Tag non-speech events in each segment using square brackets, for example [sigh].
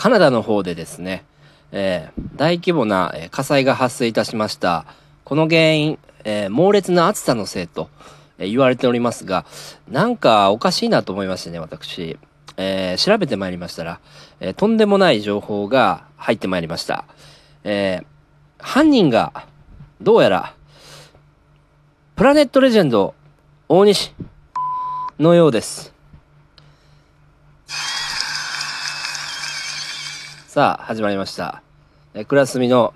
カナダの方でですね、えー、大規模な火災が発生いたしました。この原因、えー、猛烈な暑さのせいとえ言われておりますが、なんかおかしいなと思いましてね、私。え、調べてまいりましたら、えとんでもない情報が入ってまいりました。え犯人が、どうやら、プラネットレジェンド、大西、のようです。さあ、始まりました。えクラスミの、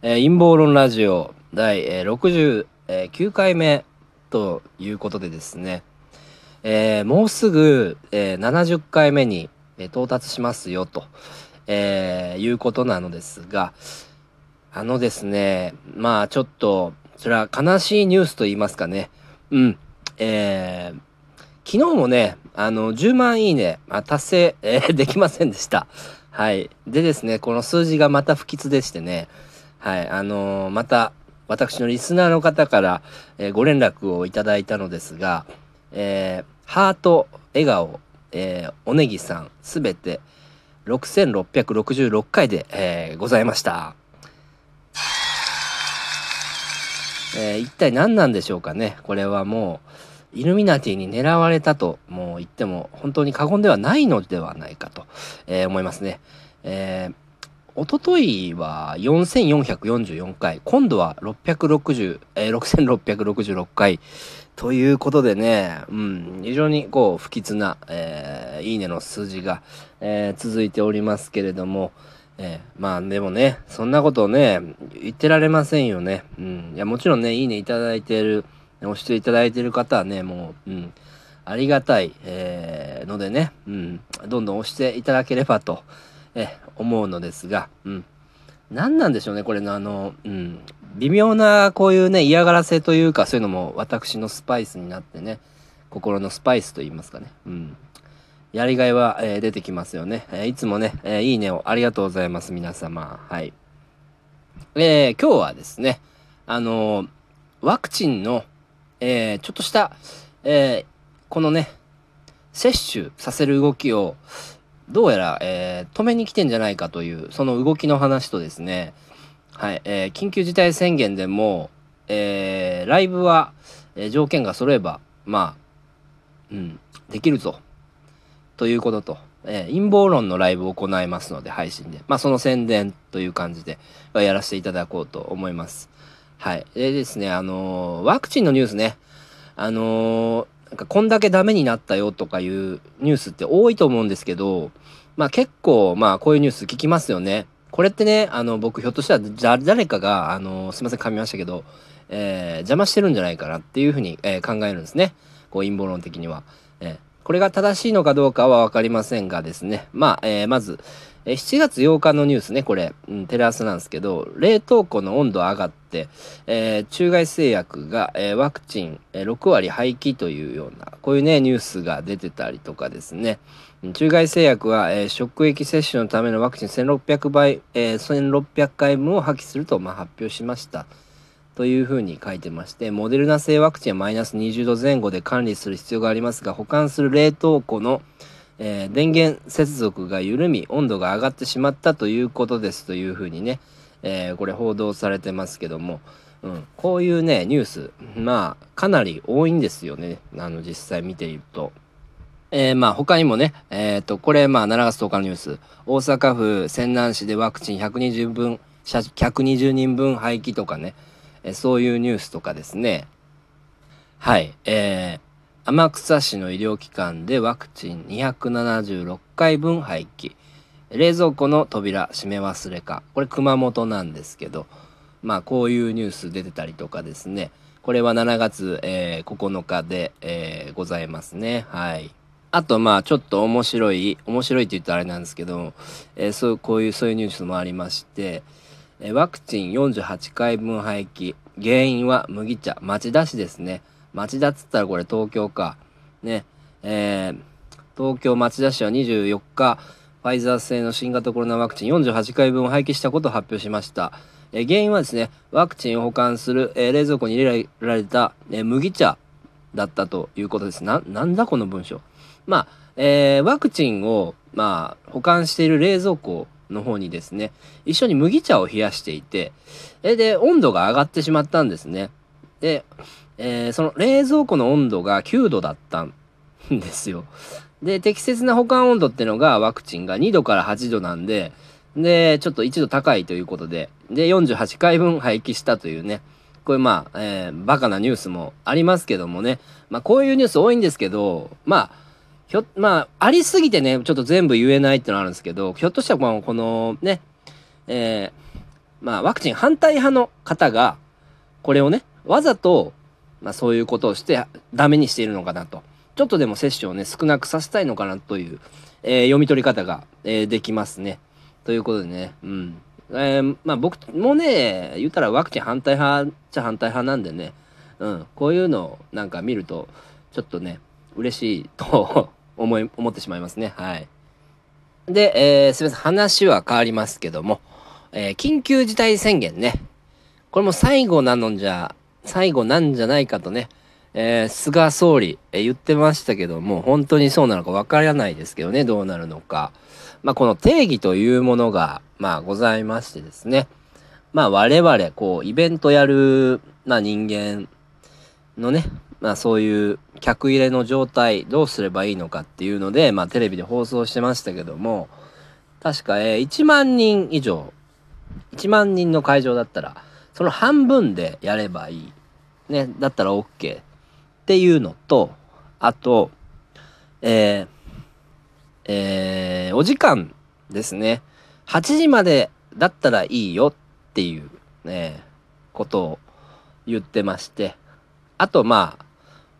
え陰謀論ラジオ第、え69回目ということでですね、えー、もうすぐ、えー、70回目に、え到達しますよと、えいうことなのですが、あのですね、まあちょっと、それは悲しいニュースと言いますかね。うん。えー、昨日もね、あの、10万いいね、まあ、達成、えー、できませんでした。はい。でですね、この数字がまた不吉でしてね、はい、あのー、また、私のリスナーの方から、えー、ご連絡をいただいたのですが、えー、ハート、笑顔、えー、おねぎさん、すべて6666回で、えー、ございました。えー、一体何なんでしょうかね。これはもう、イルミナティに狙われたともう言っても本当に過言ではないのではないかと、えー、思いますね。えーおとといは4444回、今度は660、えー、6666回ということでね、うん、非常にこう不吉な、えー、いいねの数字が、えー、続いておりますけれども、えー、まあでもね、そんなことをね、言ってられませんよね。うん。いや、もちろんね、いいねいただいている、押していただいている方はね、もう、うん、ありがたい、えー、のでね、うん、どんどん押していただければと、え思うのですが、うん。何なんでしょうね、これのあの、うん。微妙なこういうね、嫌がらせというか、そういうのも私のスパイスになってね、心のスパイスと言いますかね。うん。やりがいは、えー、出てきますよね。えー、いつもね、えー、いいねをありがとうございます、皆様。はい。え今日はですね、あのワクチンの、えちょっとした、えこのね、接種させる動きを、どうやら、えー、止めに来てんじゃないかという、その動きの話とですね、はい、えー、緊急事態宣言でも、えー、ライブは、えー、条件が揃えば、まあ、うん、できるぞ。ということと、えー、陰謀論のライブを行いますので、配信で。まあ、その宣伝という感じで、やらせていただこうと思います。はい。でですね、あのー、ワクチンのニュースね、あのー、なんかこんだけダメになったよとかいうニュースって多いと思うんですけど、まあ結構まあこういうニュース聞きますよね。これってね、あの僕ひょっとしたら誰かが、あのすいません噛みましたけど、えー、邪魔してるんじゃないかなっていうふうに、えー、考えるんですね。こう陰謀論的には。えー、これが正しいのかどうかは分かりませんがですね。まあ、えー、まず、え7月8日のニュースね、これ、うん、テレ朝なんですけど、冷凍庫の温度上がって、えー、中外製薬が、えー、ワクチン、えー、6割廃棄というような、こういうね、ニュースが出てたりとかですね。中外製薬は、えー、職域接種のためのワクチン1600倍、えー、1600回分を破棄すると、まあ、発表しました。というふうに書いてまして、モデルナ製ワクチンはマイナス20度前後で管理する必要がありますが、保管する冷凍庫のえー、電源接続が緩み温度が上がってしまったということですというふうにね、えー、これ報道されてますけども、うん、こういうねニュースまあかなり多いんですよねあの実際見ていると。えー、まあ他にもね、え、ー、と、これまあ7月10日のニュース。大阪府泉南市でワクチン120分、120人分廃棄とかね、えー、そういうニュースとかですね。はい。えー、天草市の医療機関でワクチン276回分廃棄。冷蔵庫の扉閉め忘れか。これ熊本なんですけどまあこういうニュース出てたりとかですね。これは7月、えー、9日で、えー、ございますね。はい。あとまあちょっと面白い面白いって言ったらあれなんですけど、えー、そうこういうそういうニュースもありまして、えワクチン48回分廃棄。原因は麦茶。町田市ですね。町田っつったらこれ東京か。ね。えー、東京町田市は24日、ファイザー製の新型コロナワクチン48回分を廃棄したことを発表しました。えー、原因はですね、ワクチンを保管する、えー、冷蔵庫に入れられた、えー、麦茶だったということです。な、なんだこの文章。まあ、えー、ワクチンを、まあ、保管している冷蔵庫の方にですね、一緒に麦茶を冷やしていて、えで、温度が上がってしまったんですね。で、えー、その冷蔵庫の温度が9度だったんですよ。で、適切な保管温度ってのがワクチンが2度から8度なんで、で、ちょっと1度高いということで、で、48回分廃棄したというね、これまあ、えー、バカなニュースもありますけどもね、まあこういうニュース多いんですけど、まあ、ひょ、まあ、ありすぎてね、ちょっと全部言えないってのあるんですけど、ひょっとしたらこのね、えー、まあ、ワクチン反対派の方が、これをね、わざと、まあ、そういうことをしてダメにしているのかなと。ちょっとでも接種をね、少なくさせたいのかなという、えー、読み取り方が、えー、できますね。ということでね、うん。えー、まあ僕もね、言ったらワクチン反対派っちゃ反対派なんでね、うん、こういうのをなんか見ると、ちょっとね、嬉しいと [laughs] 思い、思ってしまいますね。はい。で、えー、すみません。話は変わりますけども、えー、緊急事態宣言ね。これも最後なのじゃ、最後なんじゃないかとね、えー、菅総理、えー、言ってましたけども、本当にそうなのかわからないですけどね、どうなるのか。まあ、この定義というものが、まあ、ございましてですね。まあ、我々、こう、イベントやる、まあ、人間のね、まあ、そういう客入れの状態、どうすればいいのかっていうので、まあ、テレビで放送してましたけども、確か、えー、1万人以上、1万人の会場だったら、その半分でやればいい。ね、だったら OK。っていうのと、あと、えー、えー、お時間ですね。8時までだったらいいよっていうね、ことを言ってまして、あとまあ、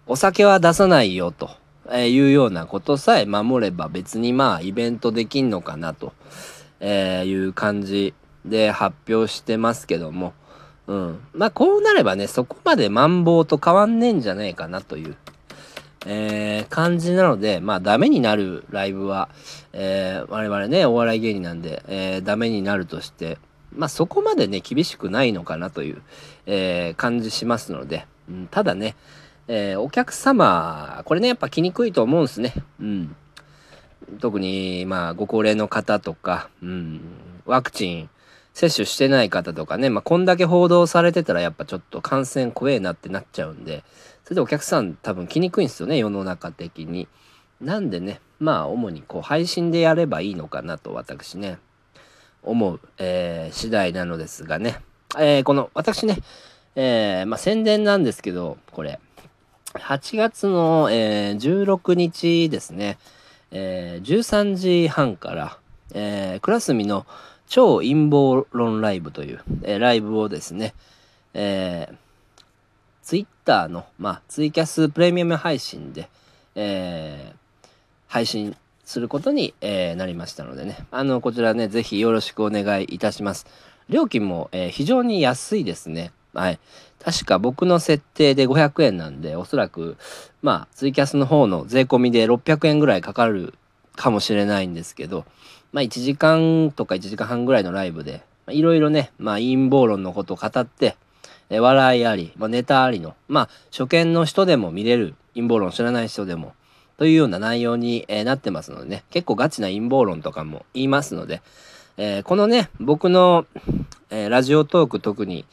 お酒は出さないよとえいうようなことさえ守れば別にまあイベントできんのかなとえいう感じで発表してますけども、うん。まあこうなればね、そこまでマンボウと変わんねえんじゃねえかなという、えー、感じなので、まあダメになるライブは、えー、我々ね、お笑い芸人なんで、えー、ダメになるとして、まあそこまでね、厳しくないのかなという、えー、感じしますので、うん、ただね、えー、お客様、これね、やっぱ来にくいと思うんすね。うん。特に、まあ、ご高齢の方とか、うん、ワクチン接種してない方とかね、まあ、こんだけ報道されてたらやっぱちょっと感染怖えなってなっちゃうんで、それでお客さん多分来にくいんですよね、世の中的に。なんでね、まあ、主にこう、配信でやればいいのかなと私ね、思う、えー、次第なのですがね。えー、この、私ね、えー、まあ、宣伝なんですけど、これ、8月の、えー、16日ですね、えー、13時半から、えー、クラスミの超陰謀論ライブという、えー、ライブをですね、えー、ツイッターの、まあ、ツイキャスプレミアム配信で、えー、配信することに、えー、なりましたのでね、あの、こちらね、ぜひよろしくお願いいたします。料金も、えー、非常に安いですね。はい。確か僕の設定で500円なんで、おそらく、まあ、ツイキャスの方の税込みで600円ぐらいかかるかもしれないんですけど、まあ、1時間とか1時間半ぐらいのライブで、いろいろね、まあ、陰謀論のことを語って、え笑いあり、まあ、ネタありの、まあ、初見の人でも見れる陰謀論知らない人でも、というような内容に、え、なってますのでね、結構ガチな陰謀論とかも言いますので、えー、このね、僕の、えー、ラジオトーク特に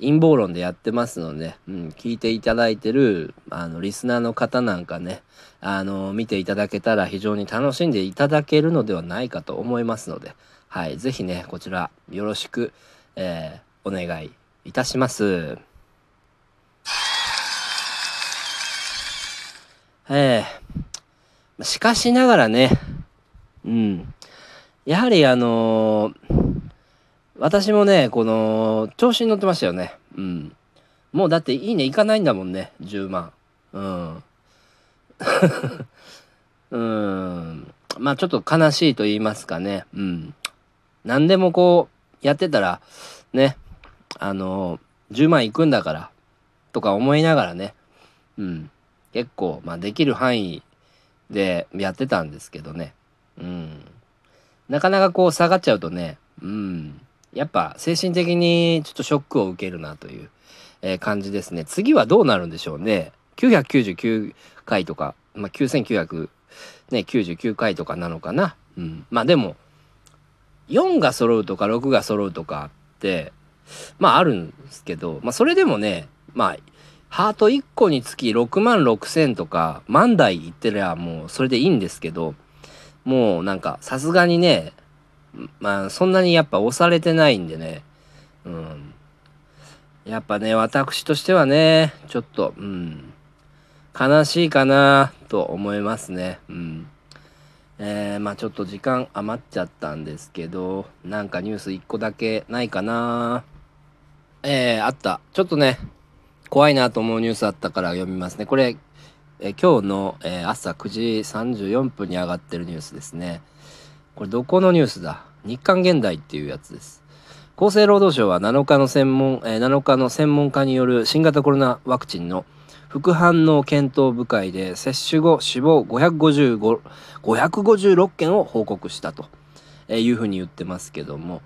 陰謀論でやってますので、うん、聞いていただいてる、あの、リスナーの方なんかね、あの、見ていただけたら非常に楽しんでいただけるのではないかと思いますので、はい、ぜひね、こちらよろしく、えー、お願いいたします。えー、しかしながらね、うん、やはりあのー、私もね、この、調子に乗ってましたよね。うん。もうだって、いいね、いかないんだもんね、10万。うん。[laughs] うん。まあちょっと悲しいと言いますかね。うん。何でもこう、やってたら、ね、あの、10万いくんだから、とか思いながらね、うん。結構、まあできる範囲でやってたんですけどね。うん。なかなかこう下がっちゃうとね、うん。やっぱ精神的にちょっとショックを受けるなという、えー、感じですね。次はどうなるんでしょうね。999回とか、まあ、9999回とかなのかな。うん、まあでも4が揃うとか6が揃うとかってまああるんですけど、まあ、それでもねまあハート1個につき6万6千とか万台いってりゃもうそれでいいんですけどもうなんかさすがにねまあそんなにやっぱ押されてないんでね。うん。やっぱね私としてはねちょっとうん。悲しいかなと思いますね。うん。えー、まあちょっと時間余っちゃったんですけどなんかニュース1個だけないかな。えー、あった。ちょっとね怖いなと思うニュースあったから読みますね。これえ今日の、えー、朝9時34分に上がってるニュースですね。これどこのニュースだ？日刊現代っていうやつです。厚生労働省は7日の専門、えー、7日の専門家による新型コロナワクチンの副反応検討部会で接種後死亡555 556件を報告したというふうに言ってますけども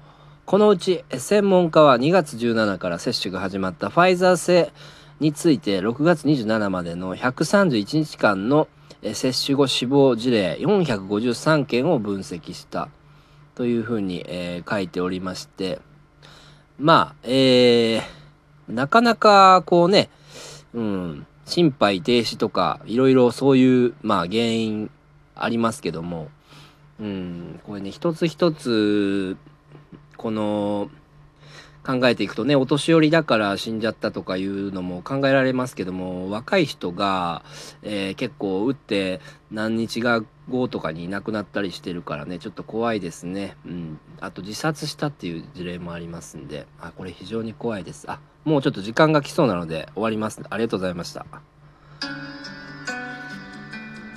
このうち専門家は2月17から接種が始まったファイザー製について6月27までの131日間の接種後死亡事例453件を分析した。というふうに、えー、書いておりまして。まあえー、なかなかこうね、うん、心肺停止とかいろいろそういうまあ原因ありますけども、うん、これね一つ一つこの考えていくとねお年寄りだから死んじゃったとかいうのも考えられますけども若い人が、えー、結構打って何日が後とかにいなくなったりしてるからねちょっと怖いですね、うん、あと自殺したっていう事例もありますんで。あこれ非常に怖いです。あもうちょっと時間が来そうなので終わります。ありがとうございました。